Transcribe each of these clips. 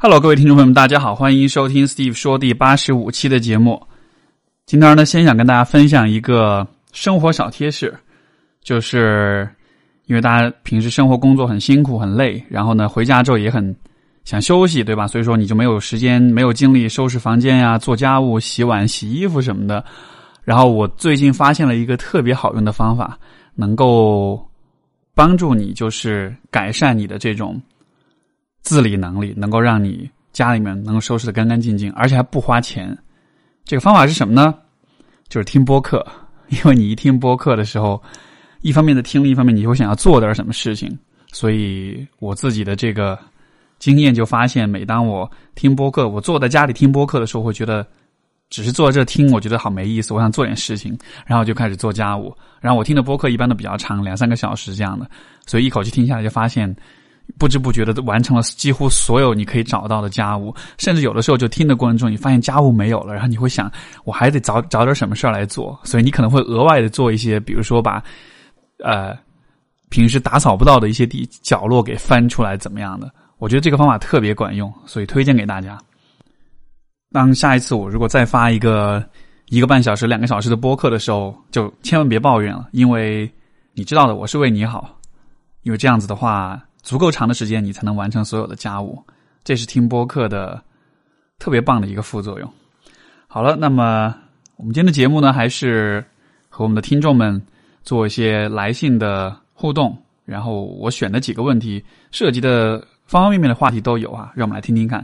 Hello，各位听众朋友们，大家好，欢迎收听 Steve 说第八十五期的节目。今天呢，先想跟大家分享一个生活小贴士，就是因为大家平时生活工作很辛苦很累，然后呢回家之后也很想休息，对吧？所以说你就没有时间、没有精力收拾房间呀、做家务、洗碗、洗衣服什么的。然后我最近发现了一个特别好用的方法，能够帮助你，就是改善你的这种。自理能力能够让你家里面能够收拾的干干净净，而且还不花钱。这个方法是什么呢？就是听播客。因为你一听播客的时候，一方面的听，另一方面你会想要做点什么事情。所以我自己的这个经验就发现，每当我听播客，我坐在家里听播客的时候，会觉得只是坐在这听，我觉得好没意思。我想做点事情，然后就开始做家务。然后我听的播客一般都比较长，两三个小时这样的，所以一口气听下来就发现。不知不觉的完成了几乎所有你可以找到的家务，甚至有的时候就听的过程中，你发现家务没有了，然后你会想，我还得找找点什么事儿来做，所以你可能会额外的做一些，比如说把，呃，平时打扫不到的一些地角落给翻出来，怎么样的？我觉得这个方法特别管用，所以推荐给大家。当下一次我如果再发一个一个半小时、两个小时的播客的时候，就千万别抱怨了，因为你知道的，我是为你好，因为这样子的话。足够长的时间，你才能完成所有的家务，这是听播客的特别棒的一个副作用。好了，那么我们今天的节目呢，还是和我们的听众们做一些来信的互动。然后我选的几个问题，涉及的方方面面的话题都有啊，让我们来听听看。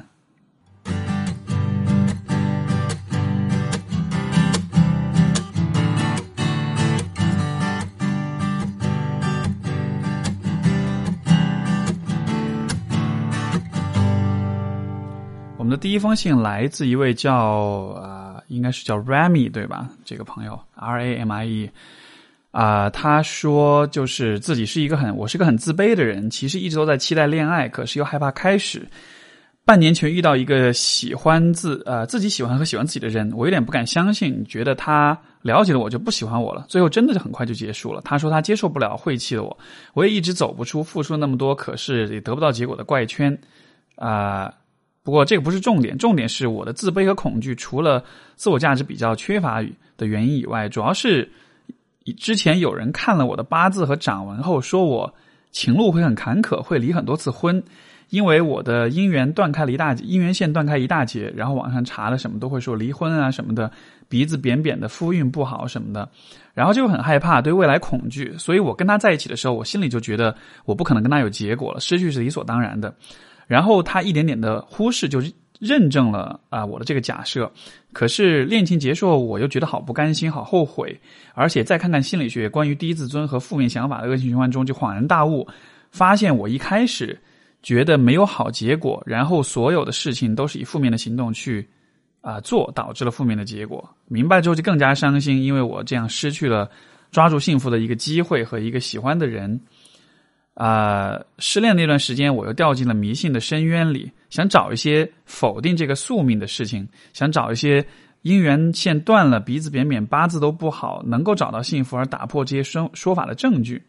第一封信来自一位叫啊，应该是叫 Rami 对吧？这个朋友 R A M I E 啊，他说就是自己是一个很我是个很自卑的人，其实一直都在期待恋爱，可是又害怕开始。半年前遇到一个喜欢自呃自己喜欢和喜欢自己的人，我有点不敢相信，觉得他了解了我就不喜欢我了。最后真的就很快就结束了。他说他接受不了晦气的我，我也一直走不出付出那么多，可是也得不到结果的怪圈啊。不过这个不是重点，重点是我的自卑和恐惧，除了自我价值比较缺乏的原因以外，主要是之前有人看了我的八字和掌纹后，说我情路会很坎坷，会离很多次婚，因为我的姻缘断开了一大姻缘线断开一大截，然后网上查了什么都会说离婚啊什么的，鼻子扁扁的，夫运不好什么的，然后就很害怕，对未来恐惧，所以我跟他在一起的时候，我心里就觉得我不可能跟他有结果了，失去是理所当然的。然后他一点点的忽视，就认证了啊我的这个假设。可是恋情结束，我又觉得好不甘心，好后悔。而且再看看心理学关于低自尊和负面想法的恶性循环中，就恍然大悟，发现我一开始觉得没有好结果，然后所有的事情都是以负面的行动去啊做，导致了负面的结果。明白之后就更加伤心，因为我这样失去了抓住幸福的一个机会和一个喜欢的人。啊，失恋那段时间，我又掉进了迷信的深渊里，想找一些否定这个宿命的事情，想找一些姻缘线断了、鼻子扁扁、八字都不好，能够找到幸福而打破这些说说法的证据。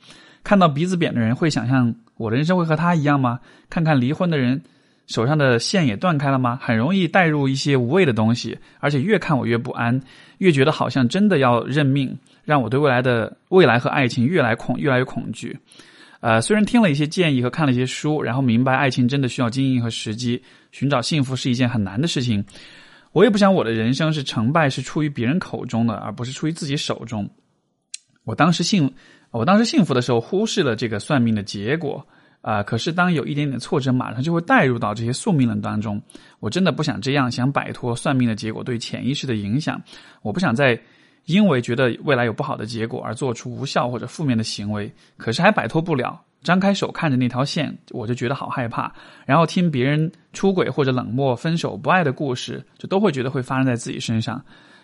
看到鼻子扁的人，会想象我的人生会和他一样吗？看看离婚的人手上的线也断开了吗？很容易带入一些无谓的东西，而且越看我越不安，越觉得好像真的要认命，让我对未来的未来和爱情越来恐越来越恐惧。呃，虽然听了一些建议和看了一些书，然后明白爱情真的需要经营和时机，寻找幸福是一件很难的事情。我也不想我的人生是成败是出于别人口中的，而不是出于自己手中。我当时幸，我当时幸福的时候忽视了这个算命的结果啊。可是当有一点点挫折，马上就会带入到这些宿命论当中。我真的不想这样，想摆脱算命的结果对潜意识的影响。我不想再。因为觉得未来有不好的结果而做出无效或者负面的行为，可是还摆脱不了。张开手看着那条线，我就觉得好害怕。然后听别人出轨或者冷漠、分手、不爱的故事，就都会觉得会发生在自己身上。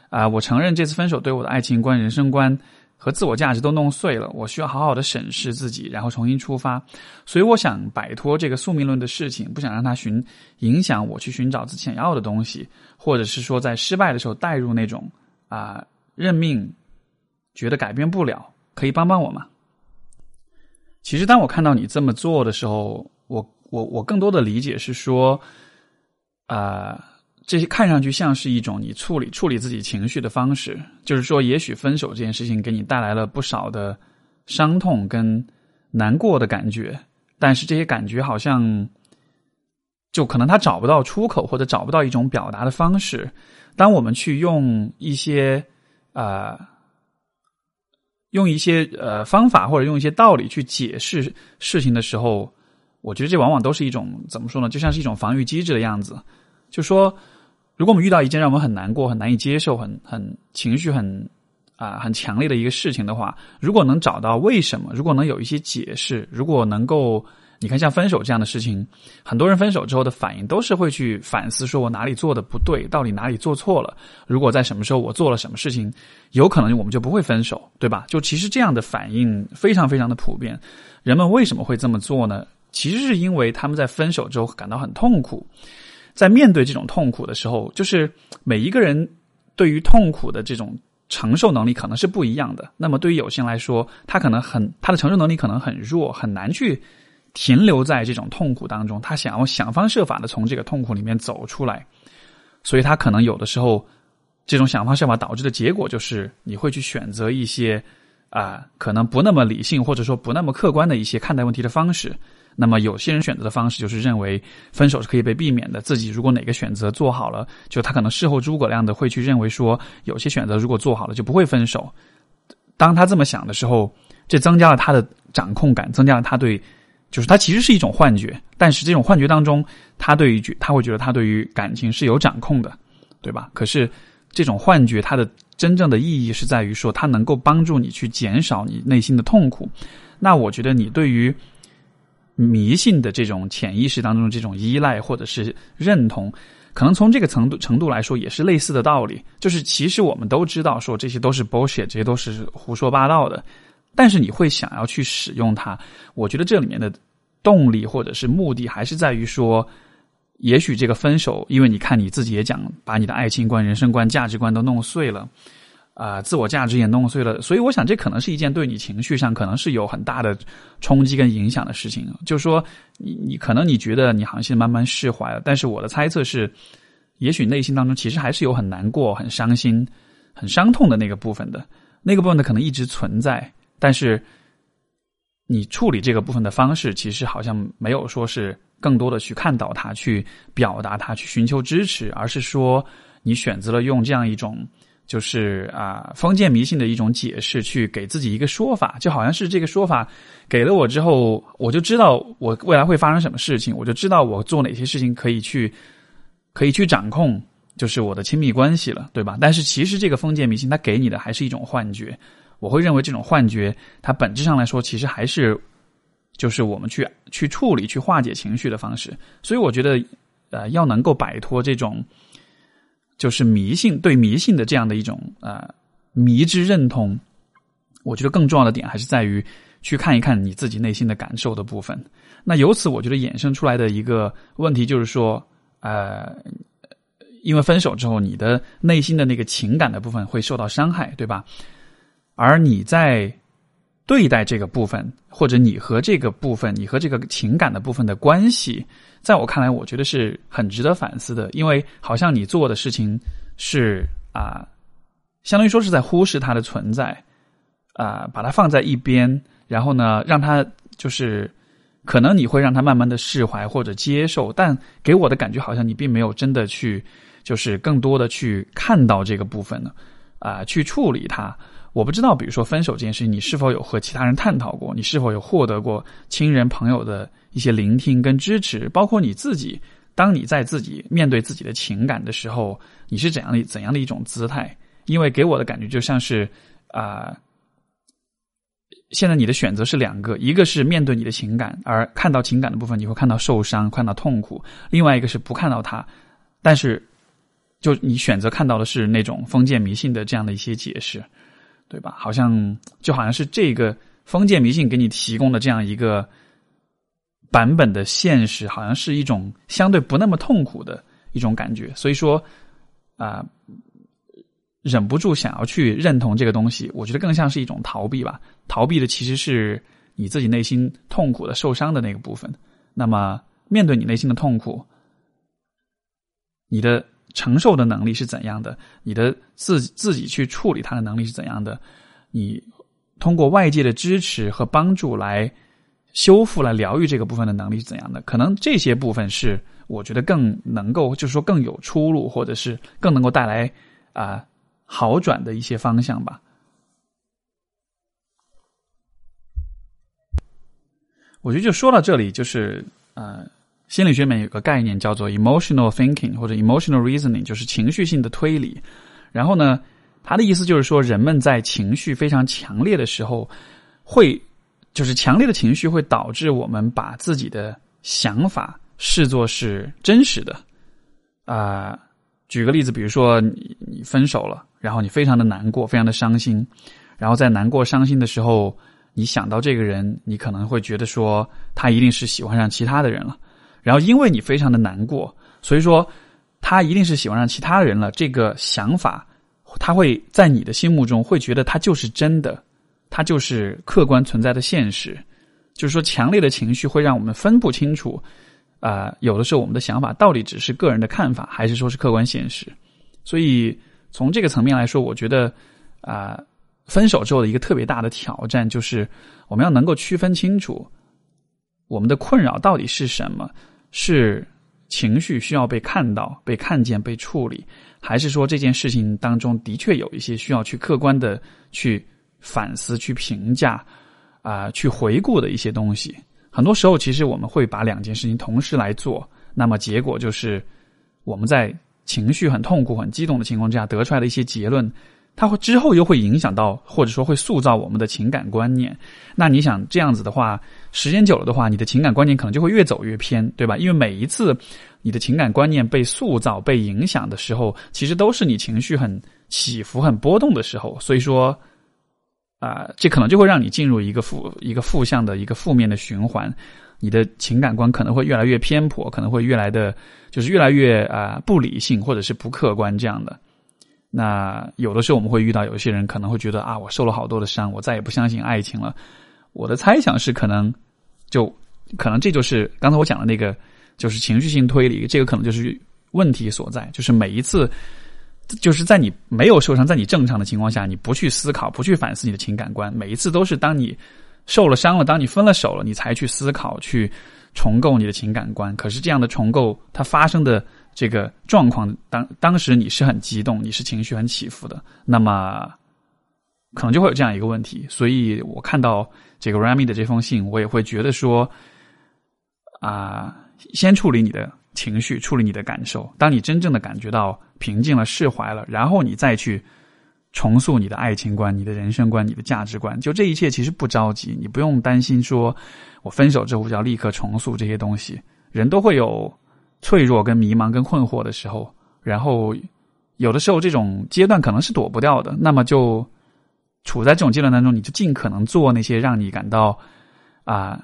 啊，我承认这次分手对我的爱情观、人生观和自我价值都弄碎了。我需要好好的审视自己，然后重新出发。所以我想摆脱这个宿命论的事情，不想让它寻影响我去寻找自己想要的东西，或者是说在失败的时候带入那种啊。认命，觉得改变不了，可以帮帮我吗？其实，当我看到你这么做的时候，我我我更多的理解是说，啊，这些看上去像是一种你处理处理自己情绪的方式。就是说，也许分手这件事情给你带来了不少的伤痛跟难过的感觉，但是这些感觉好像就可能他找不到出口，或者找不到一种表达的方式。当我们去用一些啊。用一些呃方法或者用一些道理去解释事情的时候，我觉得这往往都是一种怎么说呢？就像是一种防御机制的样子。就说，如果我们遇到一件让我们很难过、很难以接受、很很情绪很啊很强烈的一个事情的话，如果能找到为什么，如果能有一些解释，如果能够。你看，像分手这样的事情，很多人分手之后的反应都是会去反思，说我哪里做的不对，到底哪里做错了。如果在什么时候我做了什么事情，有可能我们就不会分手，对吧？就其实这样的反应非常非常的普遍。人们为什么会这么做呢？其实是因为他们在分手之后感到很痛苦，在面对这种痛苦的时候，就是每一个人对于痛苦的这种承受能力可能是不一样的。那么对于有些人来说，他可能很他的承受能力可能很弱，很难去。停留在这种痛苦当中，他想要想方设法的从这个痛苦里面走出来，所以他可能有的时候，这种想方设法导致的结果就是你会去选择一些啊，可能不那么理性或者说不那么客观的一些看待问题的方式。那么有些人选择的方式就是认为分手是可以被避免的，自己如果哪个选择做好了，就他可能事后诸葛亮的会去认为说，有些选择如果做好了就不会分手。当他这么想的时候，这增加了他的掌控感，增加了他对。就是它其实是一种幻觉，但是这种幻觉当中，他对于觉他会觉得他对于感情是有掌控的，对吧？可是这种幻觉它的真正的意义是在于说，它能够帮助你去减少你内心的痛苦。那我觉得你对于迷信的这种潜意识当中这种依赖或者是认同，可能从这个程度程度来说也是类似的道理。就是其实我们都知道说这些都是 bullshit，这些都是胡说八道的。但是你会想要去使用它，我觉得这里面的动力或者是目的还是在于说，也许这个分手，因为你看你自己也讲，把你的爱情观、人生观、价值观都弄碎了，啊，自我价值也弄碎了，所以我想这可能是一件对你情绪上可能是有很大的冲击跟影响的事情。就是说，你你可能你觉得你好像现在慢慢释怀了，但是我的猜测是，也许内心当中其实还是有很难过、很伤心、很伤痛的那个部分的，那个部分呢可能一直存在。但是，你处理这个部分的方式，其实好像没有说是更多的去看到它、去表达它、去寻求支持，而是说你选择了用这样一种，就是啊封建迷信的一种解释，去给自己一个说法，就好像是这个说法给了我之后，我就知道我未来会发生什么事情，我就知道我做哪些事情可以去可以去掌控，就是我的亲密关系了，对吧？但是其实这个封建迷信，它给你的还是一种幻觉。我会认为这种幻觉，它本质上来说，其实还是就是我们去去处理、去化解情绪的方式。所以，我觉得，呃，要能够摆脱这种就是迷信对迷信的这样的一种呃迷之认同，我觉得更重要的点还是在于去看一看你自己内心的感受的部分。那由此，我觉得衍生出来的一个问题就是说，呃，因为分手之后，你的内心的那个情感的部分会受到伤害，对吧？而你在对待这个部分，或者你和这个部分，你和这个情感的部分的关系，在我看来，我觉得是很值得反思的。因为好像你做的事情是啊，相当于说是在忽视它的存在，啊，把它放在一边，然后呢，让它就是可能你会让它慢慢的释怀或者接受，但给我的感觉好像你并没有真的去，就是更多的去看到这个部分呢，啊，去处理它。我不知道，比如说分手这件事情，你是否有和其他人探讨过？你是否有获得过亲人朋友的一些聆听跟支持？包括你自己，当你在自己面对自己的情感的时候，你是怎样的怎样的一种姿态？因为给我的感觉就像是啊，现在你的选择是两个，一个是面对你的情感，而看到情感的部分，你会看到受伤，看到痛苦；另外一个是不看到它，但是就你选择看到的是那种封建迷信的这样的一些解释。对吧？好像就好像是这个封建迷信给你提供的这样一个版本的现实，好像是一种相对不那么痛苦的一种感觉。所以说啊，忍不住想要去认同这个东西，我觉得更像是一种逃避吧。逃避的其实是你自己内心痛苦的、受伤的那个部分。那么面对你内心的痛苦，你的承受的能力是怎样的？你的自自己去处理它的能力是怎样的？你通过外界的支持和帮助来修复、来疗愈这个部分的能力是怎样的？可能这些部分是我觉得更能够，就是说更有出路，或者是更能够带来啊好转的一些方向吧。我觉得就说到这里，就是呃，心理学里面有个概念叫做 emotional thinking 或者 emotional reasoning，就是情绪性的推理。然后呢，他的意思就是说，人们在情绪非常强烈的时候，会就是强烈的情绪会导致我们把自己的想法视作是真实的。啊，举个例子，比如说你你分手了，然后你非常的难过，非常的伤心，然后在难过伤心的时候。你想到这个人，你可能会觉得说他一定是喜欢上其他的人了，然后因为你非常的难过，所以说他一定是喜欢上其他人了。这个想法，他会在你的心目中会觉得他就是真的，他就是客观存在的现实。就是说，强烈的情绪会让我们分不清楚，啊，有的时候我们的想法到底只是个人的看法，还是说是客观现实。所以从这个层面来说，我觉得啊。分手之后的一个特别大的挑战，就是我们要能够区分清楚，我们的困扰到底是什么？是情绪需要被看到、被看见、被处理，还是说这件事情当中的确有一些需要去客观的去反思、去评价、啊，去回顾的一些东西？很多时候，其实我们会把两件事情同时来做，那么结果就是我们在情绪很痛苦、很激动的情况之下得出来的一些结论。它会之后又会影响到，或者说会塑造我们的情感观念。那你想这样子的话，时间久了的话，你的情感观念可能就会越走越偏，对吧？因为每一次你的情感观念被塑造、被影响的时候，其实都是你情绪很起伏、很波动的时候。所以说，啊，这可能就会让你进入一个负、一个负向的一个负面的循环。你的情感观可能会越来越偏颇，可能会越来的，就是越来越啊不理性，或者是不客观这样的。那有的时候我们会遇到有些人可能会觉得啊，我受了好多的伤，我再也不相信爱情了。我的猜想是，可能就可能这就是刚才我讲的那个，就是情绪性推理，这个可能就是问题所在。就是每一次，就是在你没有受伤，在你正常的情况下，你不去思考，不去反思你的情感观，每一次都是当你受了伤了，当你分了手了，你才去思考，去重构你的情感观。可是这样的重构，它发生的。这个状况当当时你是很激动，你是情绪很起伏的，那么可能就会有这样一个问题。所以我看到这个 Rami 的这封信，我也会觉得说，啊，先处理你的情绪，处理你的感受。当你真正的感觉到平静了、释怀了，然后你再去重塑你的爱情观、你的人生观、你的价值观。就这一切其实不着急，你不用担心说我分手之后就要立刻重塑这些东西。人都会有。脆弱、跟迷茫、跟困惑的时候，然后有的时候这种阶段可能是躲不掉的。那么就处在这种阶段当中，你就尽可能做那些让你感到啊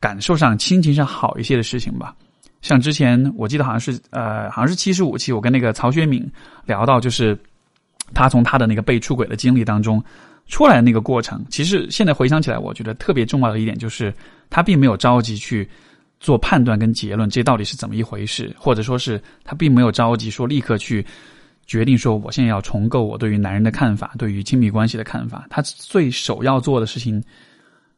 感受上、心情上好一些的事情吧。像之前我记得好像是呃，好像是七十五期，我跟那个曹学敏聊到，就是他从他的那个被出轨的经历当中出来的那个过程。其实现在回想起来，我觉得特别重要的一点就是他并没有着急去。做判断跟结论，这到底是怎么一回事？或者说是他并没有着急说立刻去决定说，我现在要重构我对于男人的看法，对于亲密关系的看法。他最首要做的事情，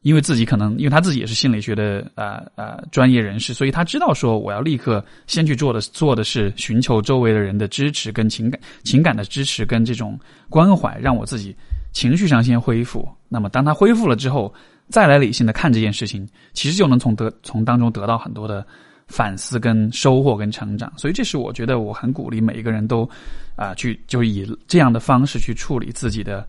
因为自己可能因为他自己也是心理学的呃呃专业人士，所以他知道说，我要立刻先去做的做的是寻求周围的人的支持跟情感情感的支持跟这种关怀，让我自己情绪上先恢复。那么当他恢复了之后。再来理性的看这件事情，其实就能从得从当中得到很多的反思、跟收获、跟成长。所以，这是我觉得我很鼓励每一个人都啊，去就以这样的方式去处理自己的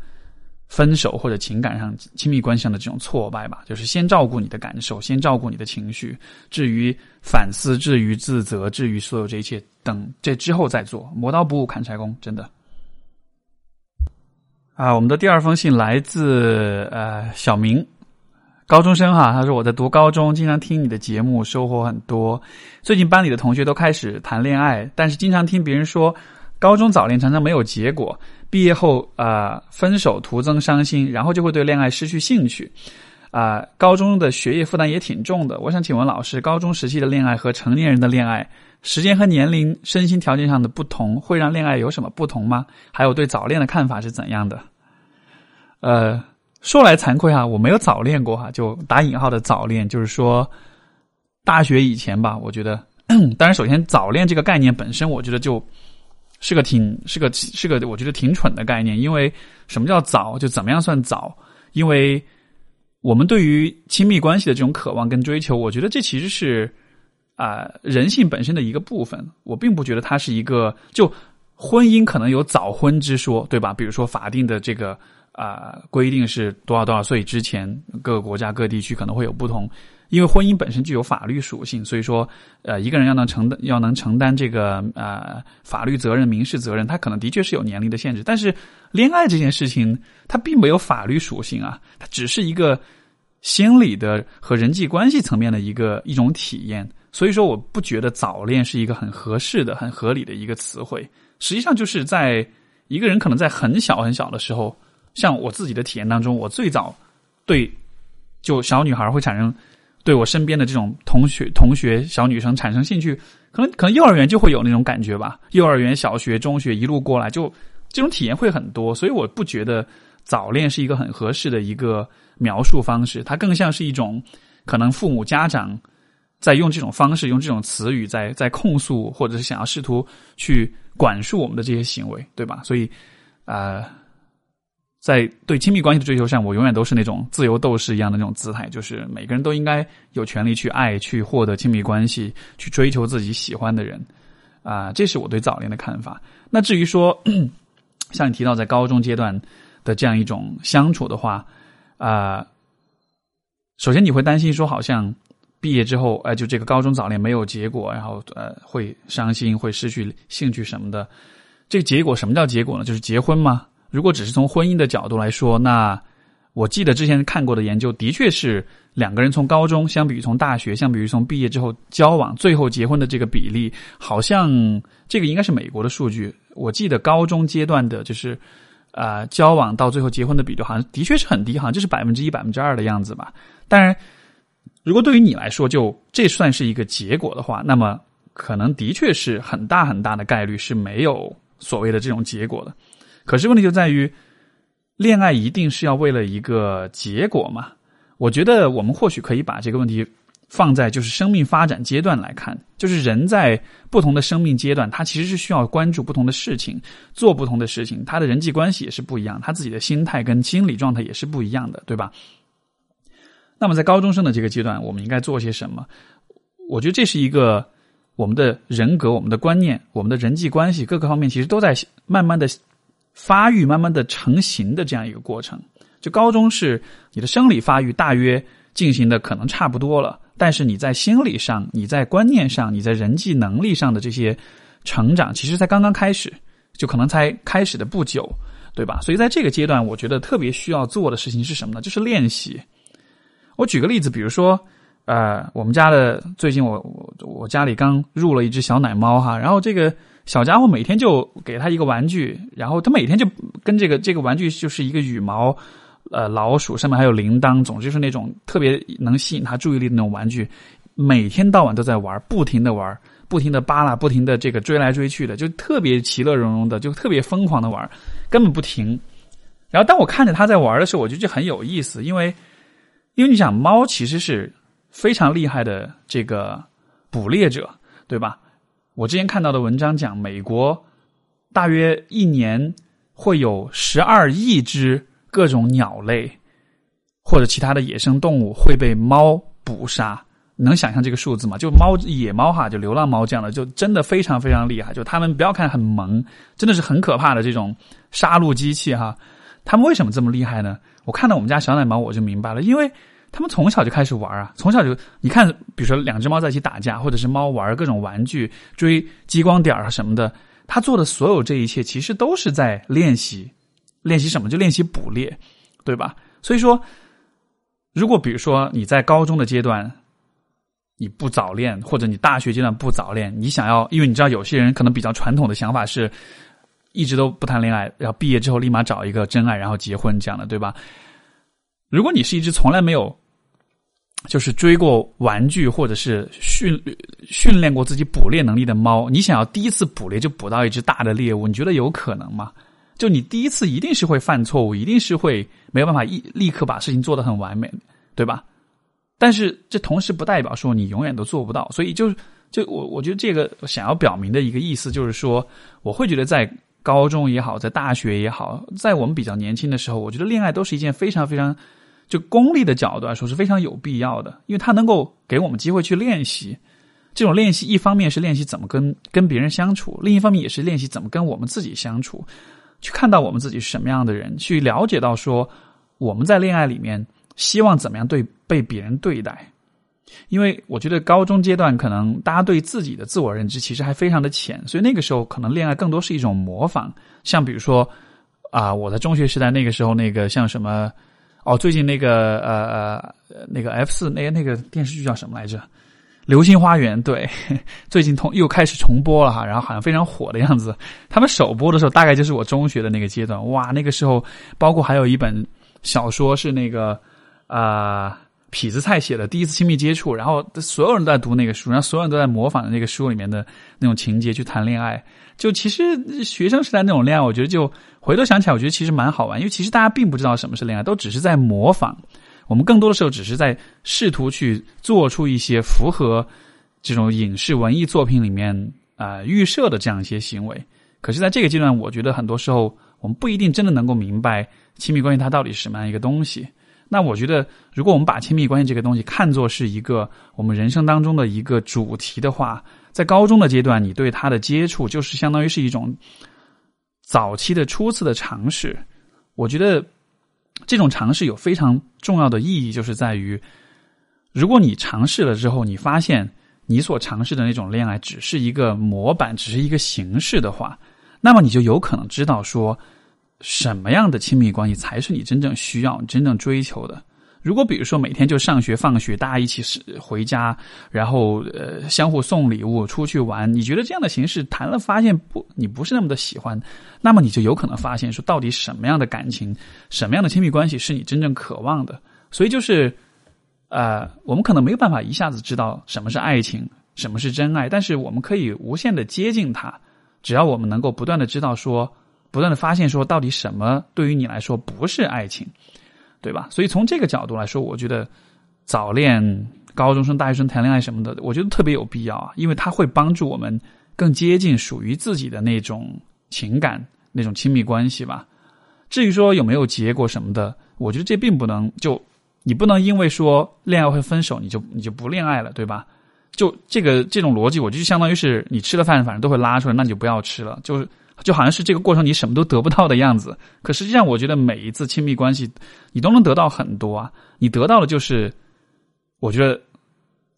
分手或者情感上、亲密关系上的这种挫败吧。就是先照顾你的感受，先照顾你的情绪。至于反思、至于自责、至于所有这一切，等这之后再做。磨刀不误砍柴工，真的。啊，我们的第二封信来自呃小明。高中生哈，他说我在读高中，经常听你的节目，收获很多。最近班里的同学都开始谈恋爱，但是经常听别人说，高中早恋常常没有结果，毕业后啊分手徒增伤心，然后就会对恋爱失去兴趣。啊，高中的学业负担也挺重的。我想请问老师，高中时期的恋爱和成年人的恋爱时间和年龄、身心条件上的不同，会让恋爱有什么不同吗？还有对早恋的看法是怎样的？呃，说来惭愧哈，我没有早恋过哈，就打引号的早恋，就是说大学以前吧，我觉得，当然，首先早恋这个概念本身，我觉得就是个挺是个是个我觉得挺蠢的概念，因为什么叫早？就怎么样算早？因为我们对于亲密关系的这种渴望跟追求，我觉得这其实是啊人性本身的一个部分。我并不觉得它是一个就婚姻可能有早婚之说，对吧？比如说法定的这个啊规定是多少多少岁之前，各个国家各地区可能会有不同。因为婚姻本身具有法律属性，所以说呃一个人要能承担要能承担这个啊法律责任、民事责任，他可能的确是有年龄的限制。但是恋爱这件事情，它并没有法律属性啊，它只是一个。心理的和人际关系层面的一个一种体验，所以说我不觉得早恋是一个很合适的、很合理的一个词汇。实际上就是在一个人可能在很小很小的时候，像我自己的体验当中，我最早对就小女孩会产生对我身边的这种同学、同学小女生产生兴趣，可能可能幼儿园就会有那种感觉吧。幼儿园、小学、中学一路过来，就这种体验会很多，所以我不觉得早恋是一个很合适的一个。描述方式，它更像是一种可能父母家长在用这种方式、用这种词语在在控诉，或者是想要试图去管束我们的这些行为，对吧？所以，呃，在对亲密关系的追求上，我永远都是那种自由斗士一样的那种姿态，就是每个人都应该有权利去爱、去获得亲密关系、去追求自己喜欢的人啊，这是我对早恋的看法。那至于说，像你提到在高中阶段的这样一种相处的话，啊，首先你会担心说，好像毕业之后，哎，就这个高中早恋没有结果，然后呃，会伤心，会失去兴趣什么的。这个结果什么叫结果呢？就是结婚吗？如果只是从婚姻的角度来说，那我记得之前看过的研究，的确是两个人从高中相比于从大学，相比于从毕业之后交往，最后结婚的这个比例，好像这个应该是美国的数据。我记得高中阶段的就是。啊，交往到最后结婚的比例好像的确是很低，好像就是百分之一、百分之二的样子吧。当然，如果对于你来说，就这算是一个结果的话，那么可能的确是很大很大的概率是没有所谓的这种结果的。可是问题就在于，恋爱一定是要为了一个结果吗？我觉得我们或许可以把这个问题。放在就是生命发展阶段来看，就是人在不同的生命阶段，他其实是需要关注不同的事情，做不同的事情，他的人际关系也是不一样，他自己的心态跟心理状态也是不一样的，对吧？那么在高中生的这个阶段，我们应该做些什么？我觉得这是一个我们的人格、我们的观念、我们的人际关系各个方面，其实都在慢慢的发育、慢慢的成型的这样一个过程。就高中是你的生理发育大约进行的可能差不多了。但是你在心理上、你在观念上、你在人际能力上的这些成长，其实才刚刚开始，就可能才开始的不久，对吧？所以在这个阶段，我觉得特别需要做的事情是什么呢？就是练习。我举个例子，比如说，呃，我们家的最近我我我家里刚入了一只小奶猫哈，然后这个小家伙每天就给他一个玩具，然后他每天就跟这个这个玩具就是一个羽毛。呃，老鼠上面还有铃铛，总之是那种特别能吸引他注意力的那种玩具，每天到晚都在玩，不停的玩，不停的扒拉，不停的这个追来追去的，就特别其乐融融的，就特别疯狂的玩，根本不停。然后当我看着他在玩的时候，我就觉得很有意思，因为因为你想，猫其实是非常厉害的这个捕猎者，对吧？我之前看到的文章讲，美国大约一年会有十二亿只。各种鸟类或者其他的野生动物会被猫捕杀，能想象这个数字吗？就猫、野猫哈，就流浪猫这样的，就真的非常非常厉害。就他们不要看很萌，真的是很可怕的这种杀戮机器哈。他们为什么这么厉害呢？我看到我们家小奶猫，我就明白了，因为他们从小就开始玩啊，从小就你看，比如说两只猫在一起打架，或者是猫玩各种玩具、追激光点啊什么的，他做的所有这一切，其实都是在练习。练习什么？就练习捕猎，对吧？所以说，如果比如说你在高中的阶段你不早恋，或者你大学阶段不早恋，你想要，因为你知道有些人可能比较传统的想法是，一直都不谈恋爱，然后毕业之后立马找一个真爱，然后结婚这样的，对吧？如果你是一只从来没有就是追过玩具或者是训训练过自己捕猎能力的猫，你想要第一次捕猎就捕到一只大的猎物，你觉得有可能吗？就你第一次一定是会犯错误，一定是会没有办法一立刻把事情做得很完美，对吧？但是这同时不代表说你永远都做不到，所以就就我我觉得这个想要表明的一个意思就是说，我会觉得在高中也好，在大学也好，在我们比较年轻的时候，我觉得恋爱都是一件非常非常。就功利的角度来说是非常有必要的，因为它能够给我们机会去练习。这种练习一方面是练习怎么跟跟别人相处，另一方面也是练习怎么跟我们自己相处，去看到我们自己是什么样的人，去了解到说我们在恋爱里面希望怎么样对被别人对待。因为我觉得高中阶段可能大家对自己的自我认知其实还非常的浅，所以那个时候可能恋爱更多是一种模仿。像比如说啊，我在中学时代那个时候，那个像什么。哦，最近那个呃呃那个 F 四那那个电视剧叫什么来着？《流星花园》对，最近重又开始重播了哈，然后好像非常火的样子。他们首播的时候大概就是我中学的那个阶段，哇，那个时候包括还有一本小说是那个啊痞子蔡写的《第一次亲密接触》，然后所有人都在读那个书，然后所有人都在模仿那个书里面的那种情节去谈恋爱。就其实学生时代那种恋爱，我觉得就回头想起来，我觉得其实蛮好玩，因为其实大家并不知道什么是恋爱，都只是在模仿。我们更多的时候只是在试图去做出一些符合这种影视文艺作品里面啊预设的这样一些行为。可是，在这个阶段，我觉得很多时候我们不一定真的能够明白亲密关系它到底是什么样一个东西。那我觉得，如果我们把亲密关系这个东西看作是一个我们人生当中的一个主题的话，在高中的阶段，你对他的接触就是相当于是一种早期的初次的尝试。我觉得这种尝试有非常重要的意义，就是在于，如果你尝试了之后，你发现你所尝试的那种恋爱只是一个模板，只是一个形式的话，那么你就有可能知道说，什么样的亲密关系才是你真正需要、真正追求的。如果比如说每天就上学放学，大家一起是回家，然后呃相互送礼物出去玩，你觉得这样的形式谈了发现不你不是那么的喜欢，那么你就有可能发现说到底什么样的感情，什么样的亲密关系是你真正渴望的。所以就是呃我们可能没有办法一下子知道什么是爱情，什么是真爱，但是我们可以无限的接近它，只要我们能够不断的知道说，不断的发现说到底什么对于你来说不是爱情。对吧？所以从这个角度来说，我觉得早恋、高中生、大学生谈恋爱什么的，我觉得特别有必要啊，因为它会帮助我们更接近属于自己的那种情感、那种亲密关系吧。至于说有没有结果什么的，我觉得这并不能就你不能因为说恋爱会分手，你就你就不恋爱了，对吧？就这个这种逻辑，我就相当于是你吃了饭，反正都会拉出来，那你就不要吃了，就是。就好像是这个过程你什么都得不到的样子，可实际上我觉得每一次亲密关系，你都能得到很多啊。你得到的就是，我觉得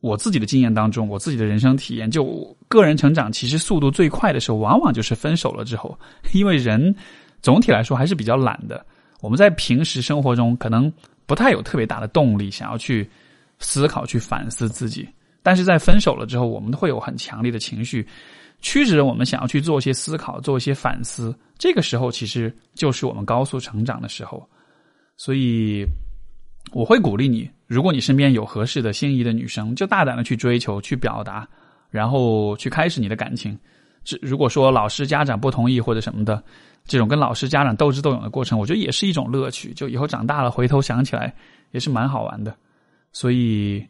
我自己的经验当中，我自己的人生体验，就个人成长其实速度最快的时候，往往就是分手了之后，因为人总体来说还是比较懒的。我们在平时生活中可能不太有特别大的动力想要去思考、去反思自己，但是在分手了之后，我们会有很强烈的情绪。驱使着我们想要去做一些思考，做一些反思。这个时候，其实就是我们高速成长的时候。所以，我会鼓励你，如果你身边有合适的心仪的女生，就大胆的去追求、去表达，然后去开始你的感情。这如果说老师、家长不同意或者什么的，这种跟老师、家长斗智斗勇的过程，我觉得也是一种乐趣。就以后长大了，回头想起来也是蛮好玩的。所以。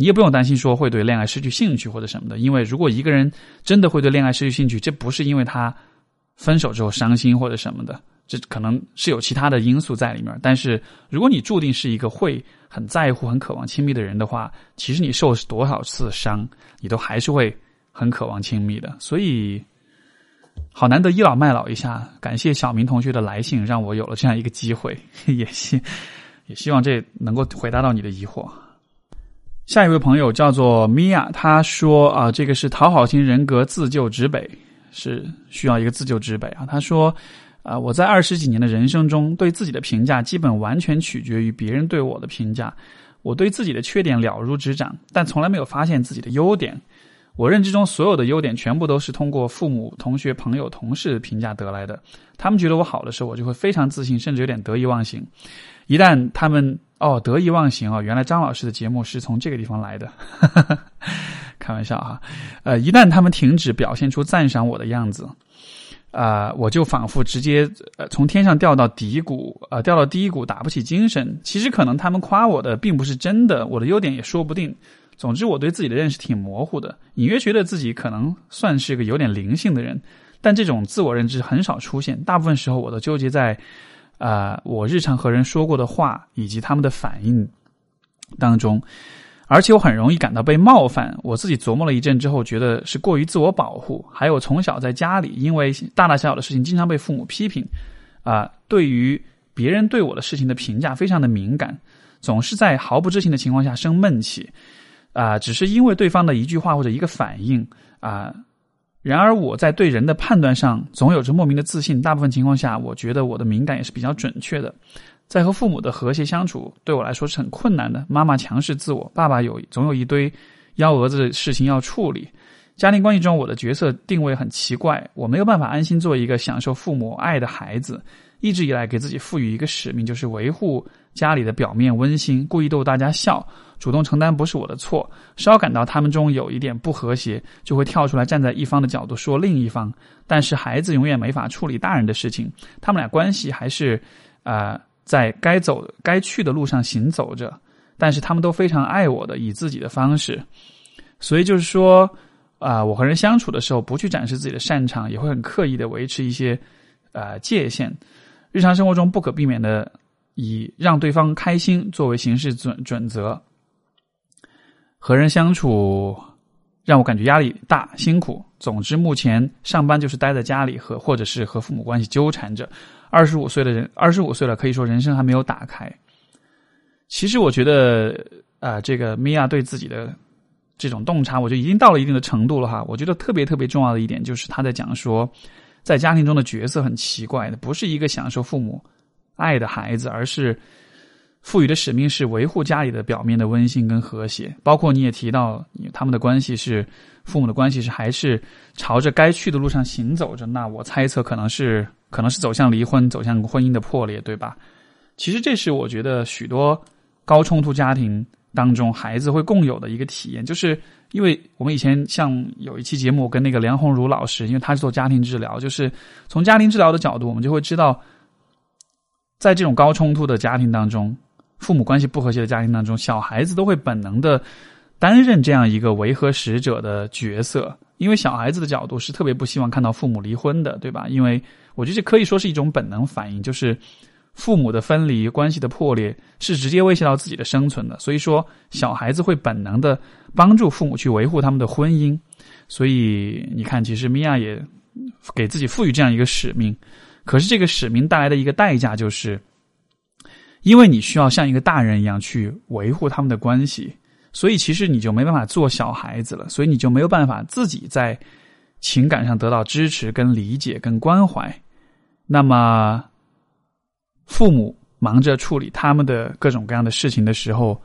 你也不用担心说会对恋爱失去兴趣或者什么的，因为如果一个人真的会对恋爱失去兴趣，这不是因为他分手之后伤心或者什么的，这可能是有其他的因素在里面。但是如果你注定是一个会很在乎、很渴望亲密的人的话，其实你受多少次伤，你都还是会很渴望亲密的。所以，好难得倚老卖老一下，感谢小明同学的来信，让我有了这样一个机会，也希也希望这能够回答到你的疑惑。下一位朋友叫做米娅，他说啊，这个是讨好型人格自救之北，是需要一个自救之北啊。他说啊，我在二十几年的人生中，对自己的评价基本完全取决于别人对我的评价。我对自己的缺点了如指掌，但从来没有发现自己的优点。我认知中所有的优点，全部都是通过父母、同学、朋友、同事评价得来的。他们觉得我好的时候，我就会非常自信，甚至有点得意忘形。一旦他们哦，得意忘形啊！原来张老师的节目是从这个地方来的，开玩笑哈。呃，一旦他们停止表现出赞赏我的样子，啊，我就仿佛直接呃从天上掉到低谷，呃，掉到低谷，打不起精神。其实可能他们夸我的并不是真的，我的优点也说不定。总之，我对自己的认识挺模糊的，隐约觉得自己可能算是个有点灵性的人，但这种自我认知很少出现。大部分时候，我都纠结在。啊，我日常和人说过的话以及他们的反应当中，而且我很容易感到被冒犯。我自己琢磨了一阵之后，觉得是过于自我保护。还有从小在家里，因为大大小小的事情经常被父母批评，啊，对于别人对我的事情的评价非常的敏感，总是在毫不知情的情况下生闷气，啊，只是因为对方的一句话或者一个反应，啊。然而，我在对人的判断上总有着莫名的自信。大部分情况下，我觉得我的敏感也是比较准确的。在和父母的和谐相处，对我来说是很困难的。妈妈强势自我，爸爸有总有一堆幺蛾子的事情要处理。家庭关系中，我的角色定位很奇怪，我没有办法安心做一个享受父母爱的孩子。一直以来，给自己赋予一个使命，就是维护家里的表面温馨，故意逗大家笑。主动承担不是我的错，稍感到他们中有一点不和谐，就会跳出来站在一方的角度说另一方。但是孩子永远没法处理大人的事情，他们俩关系还是，呃，在该走该去的路上行走着。但是他们都非常爱我的，以自己的方式。所以就是说，啊，我和人相处的时候，不去展示自己的擅长，也会很刻意的维持一些，呃，界限。日常生活中不可避免的以让对方开心作为行事准准则。和人相处让我感觉压力大、辛苦。总之，目前上班就是待在家里和或者是和父母关系纠缠着。二十五岁的人，二十五岁了，可以说人生还没有打开。其实，我觉得啊，这个米娅对自己的这种洞察，我就已经到了一定的程度了哈。我觉得特别特别重要的一点，就是他在讲说，在家庭中的角色很奇怪的，不是一个享受父母爱的孩子，而是。赋予的使命是维护家里的表面的温馨跟和谐，包括你也提到，他们的关系是父母的关系是还是朝着该去的路上行走着？那我猜测可能是可能是走向离婚，走向婚姻的破裂，对吧？其实这是我觉得许多高冲突家庭当中孩子会共有的一个体验，就是因为我们以前像有一期节目跟那个梁红茹老师，因为他是做家庭治疗，就是从家庭治疗的角度，我们就会知道，在这种高冲突的家庭当中。父母关系不和谐的家庭当中，小孩子都会本能的担任这样一个维和使者的角色，因为小孩子的角度是特别不希望看到父母离婚的，对吧？因为我觉得这可以说是一种本能反应，就是父母的分离、关系的破裂是直接威胁到自己的生存的，所以说小孩子会本能的帮助父母去维护他们的婚姻。所以你看，其实米娅也给自己赋予这样一个使命，可是这个使命带来的一个代价就是。因为你需要像一个大人一样去维护他们的关系，所以其实你就没办法做小孩子了，所以你就没有办法自己在情感上得到支持、跟理解、跟关怀。那么，父母忙着处理他们的各种各样的事情的时候，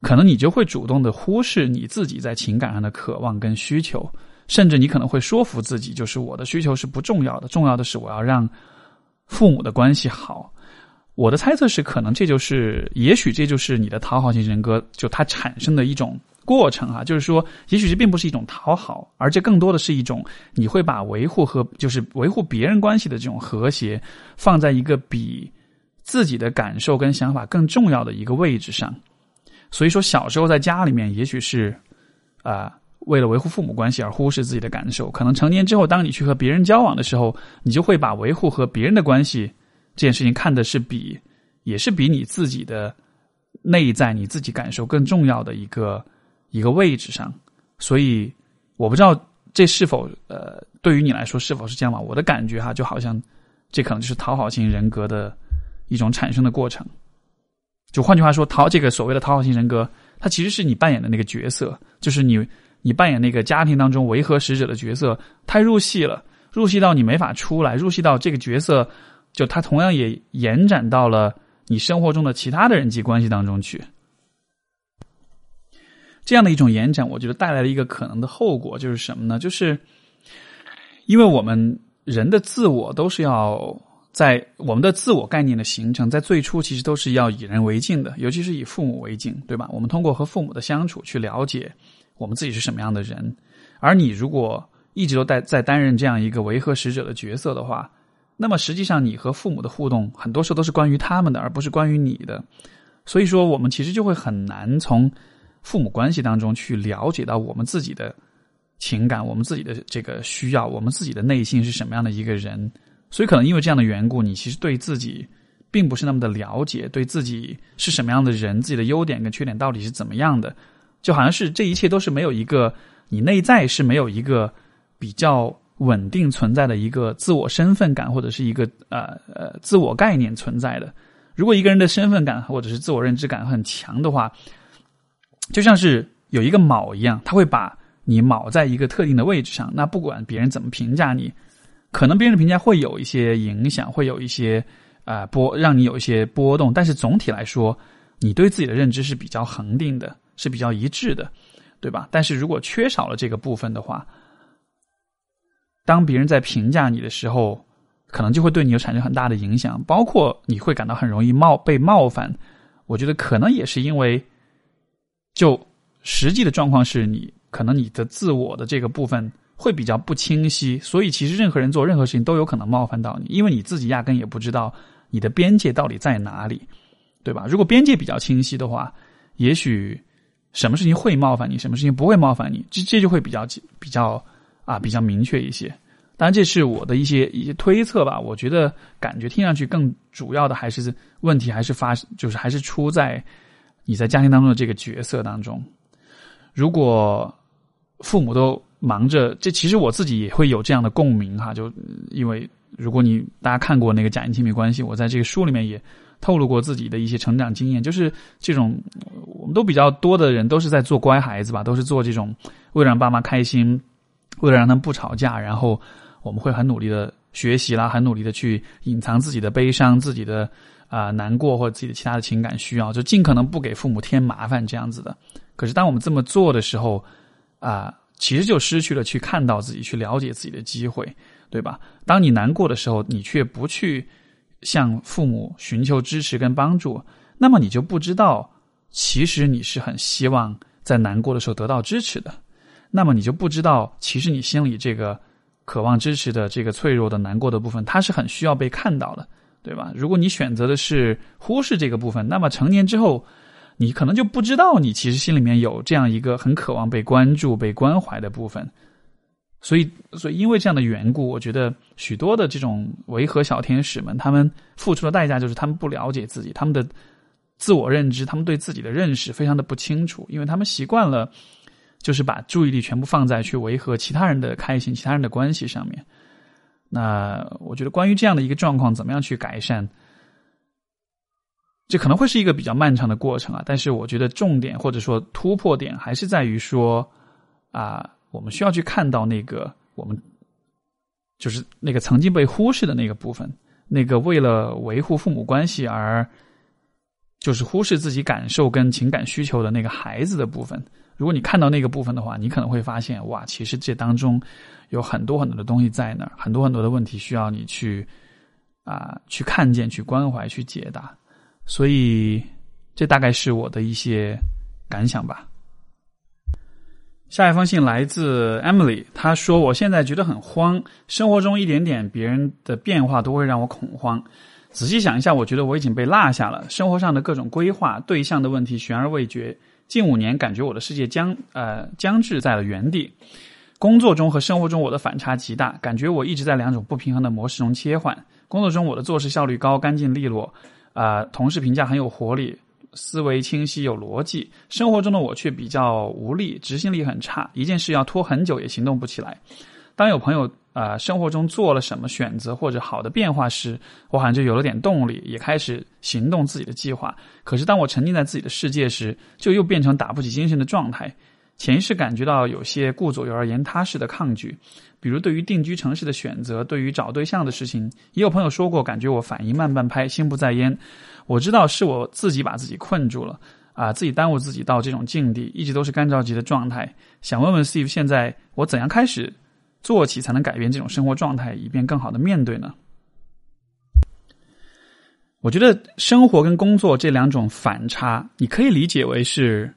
可能你就会主动的忽视你自己在情感上的渴望跟需求，甚至你可能会说服自己，就是我的需求是不重要的，重要的是我要让父母的关系好。我的猜测是，可能这就是，也许这就是你的讨好型人格，就它产生的一种过程啊。就是说，也许这并不是一种讨好，而这更多的是一种，你会把维护和就是维护别人关系的这种和谐，放在一个比自己的感受跟想法更重要的一个位置上。所以说，小时候在家里面，也许是啊，为了维护父母关系而忽视自己的感受。可能成年之后，当你去和别人交往的时候，你就会把维护和别人的关系。这件事情看的是比，也是比你自己的内在、你自己感受更重要的一个一个位置上，所以我不知道这是否呃对于你来说是否是这样吧？我的感觉哈，就好像这可能就是讨好型人格的一种产生的过程。就换句话说，讨这个所谓的讨好型人格，它其实是你扮演的那个角色，就是你你扮演那个家庭当中维和使者的角色，太入戏了，入戏到你没法出来，入戏到这个角色。就它同样也延展到了你生活中的其他的人际关系当中去，这样的一种延展，我觉得带来了一个可能的后果就是什么呢？就是因为我们人的自我都是要在我们的自我概念的形成，在最初其实都是要以人为镜的，尤其是以父母为镜，对吧？我们通过和父母的相处去了解我们自己是什么样的人。而你如果一直都在在担任这样一个维和使者的角色的话，那么实际上你和父母的互动很多时候都是关于他们的，而不是关于你的。所以说，我们其实就会很难从父母关系当中去了解到我们自己的情感，我们自己的这个需要，我们自己的内心是什么样的一个人。所以，可能因为这样的缘故，你其实对自己并不是那么的了解，对自己是什么样的人，自己的优点跟缺点到底是怎么样的，就好像是这一切都是没有一个你内在是没有一个比较稳定存在的一个自我身份感或者是一个呃呃自我概念存在的。如果一个人的身份感或者是自我认知感很强的话，就像是有一个锚一样，他会把你锚在一个特定的位置上。那不管别人怎么评价你，可能别人的评价会有一些影响，会有一些啊波，让你有一些波动。但是总体来说，你对自己的认知是比较恒定的，是比较一致的，对吧？但是如果缺少了这个部分的话，当别人在评价你的时候，可能就会对你有产生很大的影响，包括你会感到很容易冒被冒犯。我觉得可能也是因为，就实际的状况是你可能你的自我的这个部分会比较不清晰，所以其实任何人做任何事情都有可能冒犯到你，因为你自己压根也不知道你的边界到底在哪里，对吧？如果边界比较清晰的话，也许什么事情会冒犯你，什么事情不会冒犯你，这这就会比较比较啊比较明确一些。当然，这是我的一些一些推测吧。我觉得感觉听上去更主要的还是问题，还是发就是还是出在你在家庭当中的这个角色当中。如果父母都忙着，这其实我自己也会有这样的共鸣哈。就因为如果你大家看过那个假性亲密关系，我在这个书里面也透露过自己的一些成长经验，就是这种我们都比较多的人都是在做乖孩子吧，都是做这种为了让爸妈开心，为了让他们不吵架，然后。我们会很努力的学习啦，很努力的去隐藏自己的悲伤、自己的啊难过或者自己的其他的情感需要，就尽可能不给父母添麻烦这样子的。可是当我们这么做的时候，啊，其实就失去了去看到自己、去了解自己的机会，对吧？当你难过的时候，你却不去向父母寻求支持跟帮助，那么你就不知道，其实你是很希望在难过的时候得到支持的。那么你就不知道，其实你心里这个。渴望支持的这个脆弱的难过的部分，它是很需要被看到的，对吧？如果你选择的是忽视这个部分，那么成年之后，你可能就不知道你其实心里面有这样一个很渴望被关注、被关怀的部分。所以，所以因为这样的缘故，我觉得许多的这种维和小天使们，他们付出的代价就是他们不了解自己，他们的自我认知，他们对自己的认识非常的不清楚，因为他们习惯了。就是把注意力全部放在去维和其他人的开心、其他人的关系上面。那我觉得，关于这样的一个状况，怎么样去改善，这可能会是一个比较漫长的过程啊。但是，我觉得重点或者说突破点还是在于说，啊，我们需要去看到那个我们就是那个曾经被忽视的那个部分，那个为了维护父母关系而就是忽视自己感受跟情感需求的那个孩子的部分。如果你看到那个部分的话，你可能会发现，哇，其实这当中有很多很多的东西在那儿，很多很多的问题需要你去啊去看见、去关怀、去解答。所以，这大概是我的一些感想吧。下一封信来自 Emily，她说：“我现在觉得很慌，生活中一点点别人的变化都会让我恐慌。仔细想一下，我觉得我已经被落下了，生活上的各种规划、对象的问题悬而未决。”近五年，感觉我的世界僵呃僵滞在了原地。工作中和生活中，我的反差极大，感觉我一直在两种不平衡的模式中切换。工作中，我的做事效率高、干净利落，啊，同事评价很有活力，思维清晰有逻辑。生活中的我却比较无力，执行力很差，一件事要拖很久也行动不起来。当有朋友啊生活中做了什么选择或者好的变化时，我好像就有了点动力，也开始行动自己的计划。可是当我沉浸在自己的世界时，就又变成打不起精神的状态。潜意识感觉到有些顾左右而言他式的抗拒，比如对于定居城市的选择，对于找对象的事情，也有朋友说过，感觉我反应慢半拍，心不在焉。我知道是我自己把自己困住了啊，自己耽误自己到这种境地，一直都是干着急的状态。想问问 Steve，现在我怎样开始？做起才能改变这种生活状态，以便更好的面对呢？我觉得生活跟工作这两种反差，你可以理解为是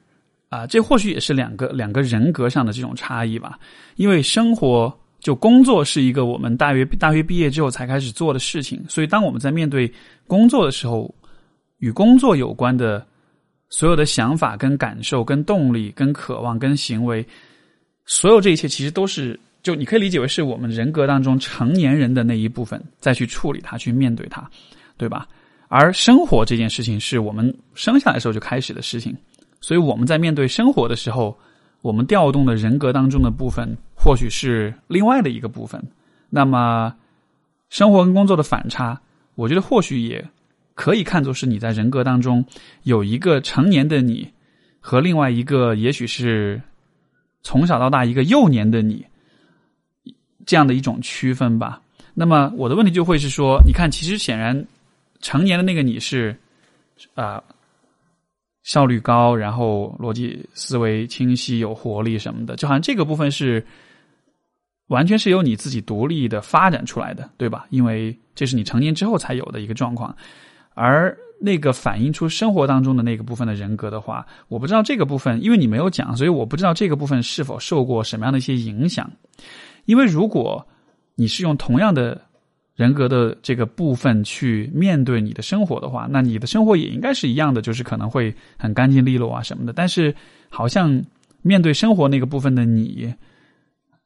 啊，这或许也是两个两个人格上的这种差异吧。因为生活就工作是一个我们大约大学毕业之后才开始做的事情，所以当我们在面对工作的时候，与工作有关的所有的想法、跟感受、跟动力、跟渴望、跟行为，所有这一切其实都是。就你可以理解为是我们人格当中成年人的那一部分，再去处理它，去面对它，对吧？而生活这件事情是我们生下来的时候就开始的事情，所以我们在面对生活的时候，我们调动的人格当中的部分，或许是另外的一个部分。那么，生活跟工作的反差，我觉得或许也可以看作是你在人格当中有一个成年的你，和另外一个也许是从小到大一个幼年的你。这样的一种区分吧。那么我的问题就会是说，你看，其实显然成年的那个你是啊，效率高，然后逻辑思维清晰、有活力什么的，就好像这个部分是完全是由你自己独立的发展出来的，对吧？因为这是你成年之后才有的一个状况。而那个反映出生活当中的那个部分的人格的话，我不知道这个部分，因为你没有讲，所以我不知道这个部分是否受过什么样的一些影响。因为如果你是用同样的人格的这个部分去面对你的生活的话，那你的生活也应该是一样的，就是可能会很干净利落啊什么的。但是好像面对生活那个部分的你，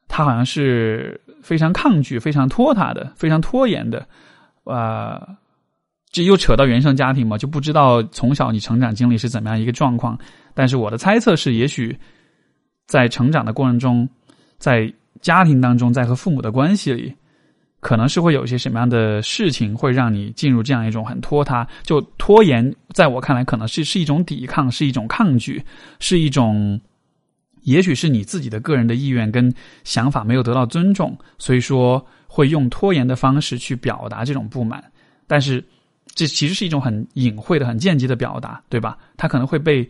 他好像是非常抗拒、非常拖沓的、非常拖延的。啊，这又扯到原生家庭嘛，就不知道从小你成长经历是怎么样一个状况。但是我的猜测是，也许在成长的过程中，在家庭当中，在和父母的关系里，可能是会有一些什么样的事情，会让你进入这样一种很拖沓、就拖延。在我看来，可能是是一种抵抗，是一种抗拒，是一种，也许是你自己的个人的意愿跟想法没有得到尊重，所以说会用拖延的方式去表达这种不满。但是，这其实是一种很隐晦的、很间接的表达，对吧？它可能会被。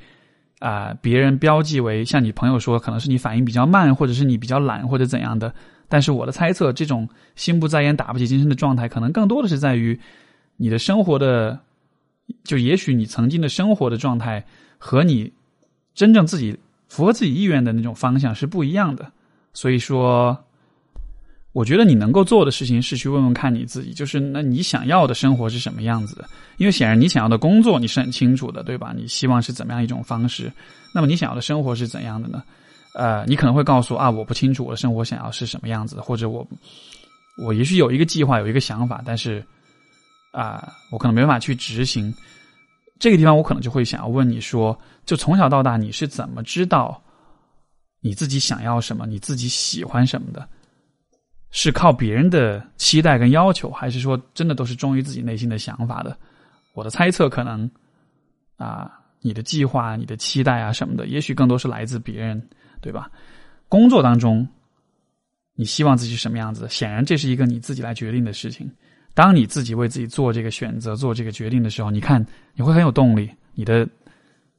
啊，别人标记为像你朋友说，可能是你反应比较慢，或者是你比较懒，或者怎样的。但是我的猜测，这种心不在焉、打不起精神的状态，可能更多的是在于你的生活的，就也许你曾经的生活的状态和你真正自己符合自己意愿的那种方向是不一样的。所以说。我觉得你能够做的事情是去问问看你自己，就是那你想要的生活是什么样子的？因为显然你想要的工作你是很清楚的，对吧？你希望是怎么样一种方式？那么你想要的生活是怎样的呢？呃，你可能会告诉啊，我不清楚我的生活想要是什么样子，或者我我也许有一个计划，有一个想法，但是啊，我可能没办法去执行。这个地方我可能就会想要问你说，就从小到大你是怎么知道你自己想要什么，你自己喜欢什么的？是靠别人的期待跟要求，还是说真的都是忠于自己内心的想法的？我的猜测可能，啊，你的计划、你的期待啊什么的，也许更多是来自别人，对吧？工作当中，你希望自己什么样子？显然这是一个你自己来决定的事情。当你自己为自己做这个选择、做这个决定的时候，你看你会很有动力，你的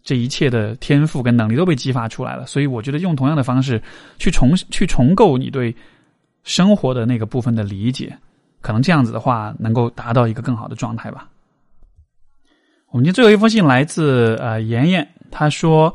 这一切的天赋跟能力都被激发出来了。所以，我觉得用同样的方式去重去重构你对。生活的那个部分的理解，可能这样子的话，能够达到一个更好的状态吧。我们今天最后一封信来自呃妍妍，她说：“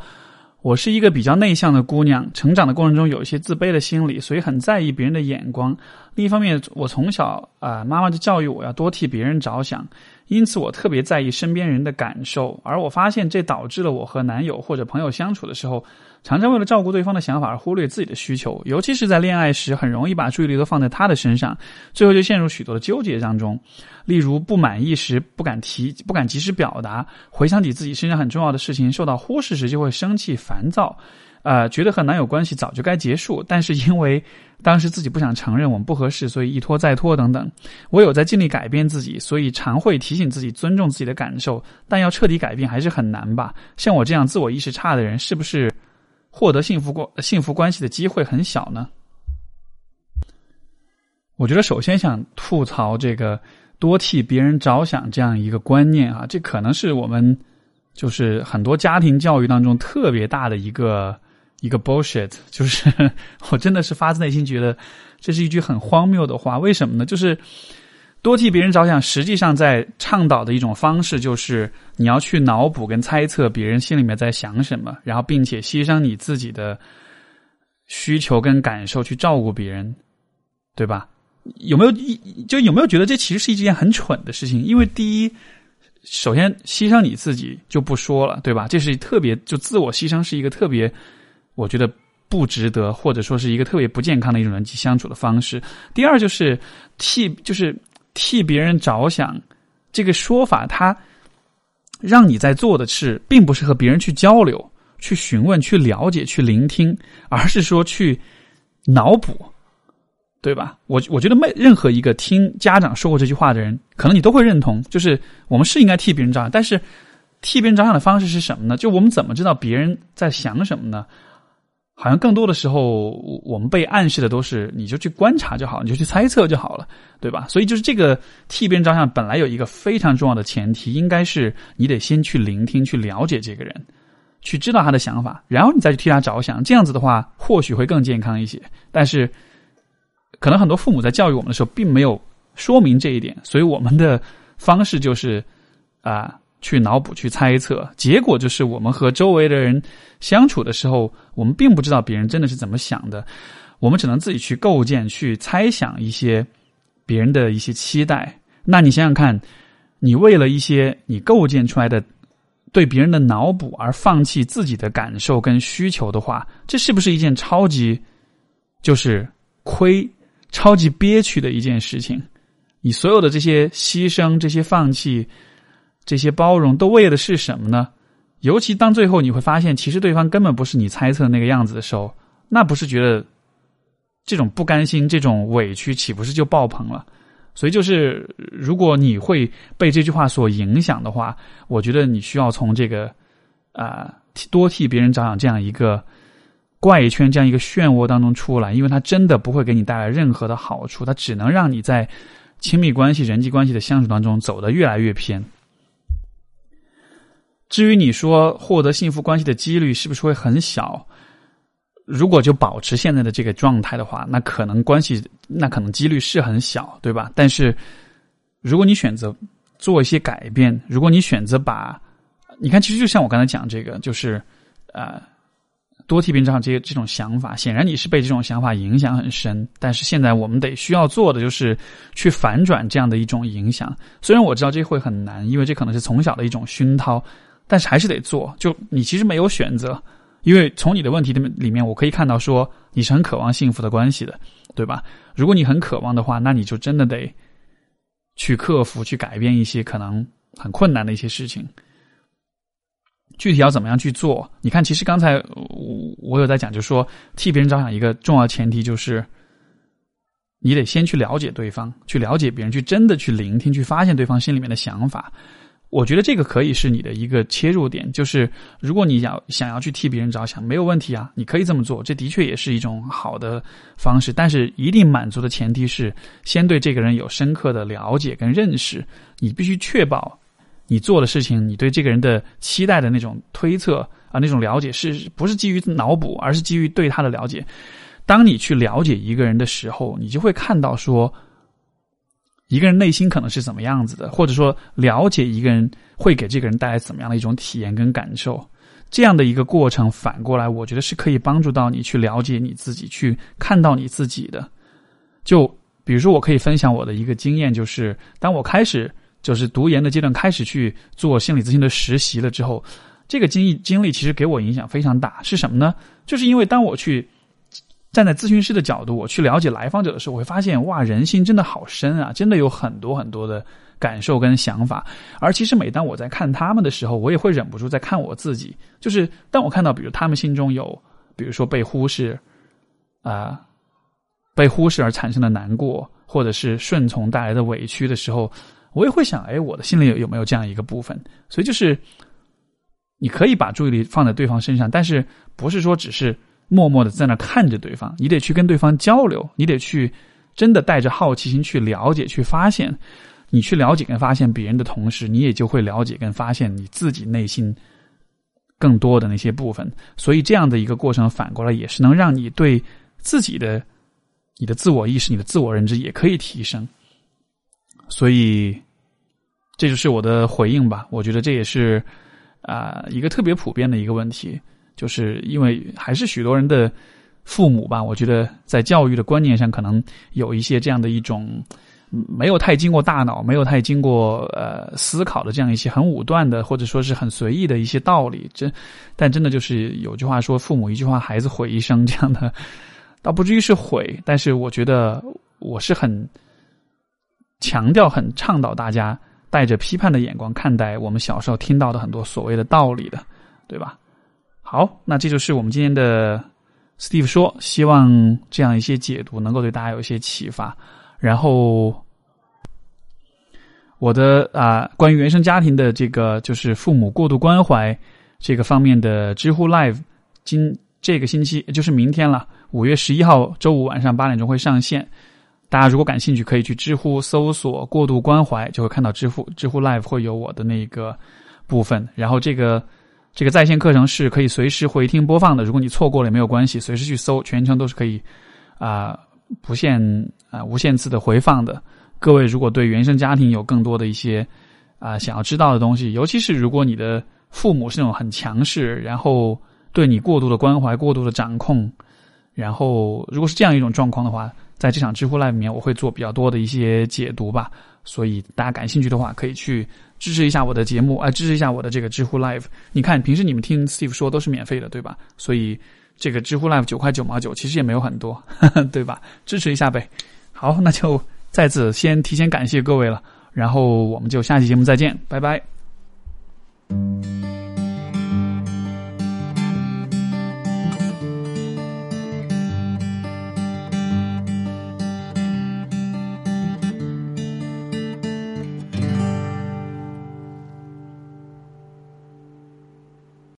我是一个比较内向的姑娘，成长的过程中有一些自卑的心理，所以很在意别人的眼光。另一方面，我从小啊，妈妈就教育我要多替别人着想。”因此，我特别在意身边人的感受，而我发现这导致了我和男友或者朋友相处的时候，常常为了照顾对方的想法而忽略自己的需求，尤其是在恋爱时，很容易把注意力都放在他的身上，最后就陷入许多的纠结当中。例如，不满意时不敢提，不敢及时表达；回想起自己身上很重要的事情受到忽视时，就会生气烦躁。呃，觉得和男友关系早就该结束，但是因为当时自己不想承认我们不合适，所以一拖再拖等等。我有在尽力改变自己，所以常会提醒自己尊重自己的感受，但要彻底改变还是很难吧？像我这样自我意识差的人，是不是获得幸福过幸福关系的机会很小呢？我觉得首先想吐槽这个多替别人着想这样一个观念啊，这可能是我们就是很多家庭教育当中特别大的一个。一个 bullshit，就是我真的是发自内心觉得这是一句很荒谬的话。为什么呢？就是多替别人着想，实际上在倡导的一种方式，就是你要去脑补跟猜测别人心里面在想什么，然后并且牺牲你自己的需求跟感受去照顾别人，对吧？有没有就有没有觉得这其实是一件很蠢的事情？因为第一，首先牺牲你自己就不说了，对吧？这是特别就自我牺牲是一个特别，我觉得。不值得，或者说是一个特别不健康的一种人际相处的方式。第二，就是替，就是替别人着想，这个说法，它让你在做的事，并不是和别人去交流、去询问、去了解、去聆听，而是说去脑补，对吧？我我觉得，没任何一个听家长说过这句话的人，可能你都会认同，就是我们是应该替别人着想，但是替别人着想的方式是什么呢？就我们怎么知道别人在想什么呢？好像更多的时候，我们被暗示的都是，你就去观察就好，你就去猜测就好了，对吧？所以就是这个替别人着想，本来有一个非常重要的前提，应该是你得先去聆听、去了解这个人，去知道他的想法，然后你再去替他着想。这样子的话，或许会更健康一些。但是，可能很多父母在教育我们的时候，并没有说明这一点，所以我们的方式就是啊。去脑补、去猜测，结果就是我们和周围的人相处的时候，我们并不知道别人真的是怎么想的，我们只能自己去构建、去猜想一些别人的一些期待。那你想想看，你为了一些你构建出来的对别人的脑补而放弃自己的感受跟需求的话，这是不是一件超级就是亏、超级憋屈的一件事情？你所有的这些牺牲、这些放弃。这些包容都为的是什么呢？尤其当最后你会发现，其实对方根本不是你猜测那个样子的时候，那不是觉得这种不甘心、这种委屈，岂不是就爆棚了？所以，就是如果你会被这句话所影响的话，我觉得你需要从这个啊多替别人着想这样一个怪圈、这样一个漩涡当中出来，因为它真的不会给你带来任何的好处，它只能让你在亲密关系、人际关系的相处当中走得越来越偏。至于你说获得幸福关系的几率是不是会很小？如果就保持现在的这个状态的话，那可能关系那可能几率是很小，对吧？但是如果你选择做一些改变，如果你选择把，你看，其实就像我刚才讲这个，就是呃，多替别人着想这些这种想法，显然你是被这种想法影响很深。但是现在我们得需要做的就是去反转这样的一种影响。虽然我知道这会很难，因为这可能是从小的一种熏陶。但是还是得做，就你其实没有选择，因为从你的问题的里面，我可以看到说你是很渴望幸福的关系的，对吧？如果你很渴望的话，那你就真的得去克服、去改变一些可能很困难的一些事情。具体要怎么样去做？你看，其实刚才我我有在讲，就是说替别人着想，一个重要前提就是你得先去了解对方，去了解别人，去真的去聆听，去发现对方心里面的想法。我觉得这个可以是你的一个切入点，就是如果你要想要去替别人着想，没有问题啊，你可以这么做，这的确也是一种好的方式。但是一定满足的前提是，先对这个人有深刻的了解跟认识。你必须确保你做的事情，你对这个人的期待的那种推测啊，那种了解是不是基于脑补，而是基于对他的了解。当你去了解一个人的时候，你就会看到说。一个人内心可能是怎么样子的，或者说了解一个人会给这个人带来怎么样的一种体验跟感受，这样的一个过程，反过来我觉得是可以帮助到你去了解你自己，去看到你自己的。就比如说，我可以分享我的一个经验，就是当我开始就是读研的阶段，开始去做心理咨询的实习了之后，这个经历经历其实给我影响非常大。是什么呢？就是因为当我去。站在咨询师的角度，我去了解来访者的时候，我会发现，哇，人心真的好深啊！真的有很多很多的感受跟想法。而其实，每当我在看他们的时候，我也会忍不住在看我自己。就是当我看到，比如他们心中有，比如说被忽视，啊，被忽视而产生的难过，或者是顺从带来的委屈的时候，我也会想，哎，我的心里有有没有这样一个部分？所以，就是你可以把注意力放在对方身上，但是不是说只是。默默的在那看着对方，你得去跟对方交流，你得去真的带着好奇心去了解、去发现。你去了解跟发现别人的同时，你也就会了解跟发现你自己内心更多的那些部分。所以，这样的一个过程反过来也是能让你对自己的、你的自我意识、你的自我认知也可以提升。所以这就是我的回应吧。我觉得这也是啊一个特别普遍的一个问题，就是因为还是许多人的父母吧，我觉得在教育的观念上可能有一些这样的一种。没有太经过大脑，没有太经过呃思考的这样一些很武断的，或者说是很随意的一些道理，这，但真的就是有句话说“父母一句话，孩子毁一生”这样的，倒不至于是毁，但是我觉得我是很强调、很倡导大家带着批判的眼光看待我们小时候听到的很多所谓的道理的，对吧？好，那这就是我们今天的 Steve 说，希望这样一些解读能够对大家有一些启发。然后，我的啊，关于原生家庭的这个，就是父母过度关怀这个方面的知乎 Live，今这个星期就是明天了，五月十一号周五晚上八点钟会上线。大家如果感兴趣，可以去知乎搜索“过度关怀”，就会看到知乎知乎 Live 会有我的那个部分。然后这个这个在线课程是可以随时回听播放的，如果你错过了也没有关系，随时去搜，全程都是可以啊。不限啊，无限次的回放的。各位，如果对原生家庭有更多的一些啊想要知道的东西，尤其是如果你的父母是那种很强势，然后对你过度的关怀、过度的掌控，然后如果是这样一种状况的话，在这场知乎 Live 里面，我会做比较多的一些解读吧。所以大家感兴趣的话，可以去支持一下我的节目啊，支持一下我的这个知乎 Live。你看，平时你们听 Steve 说都是免费的，对吧？所以。这个知乎 Live 九块九毛九，其实也没有很多，对吧？支持一下呗。好，那就再次先提前感谢各位了，然后我们就下期节目再见，拜拜。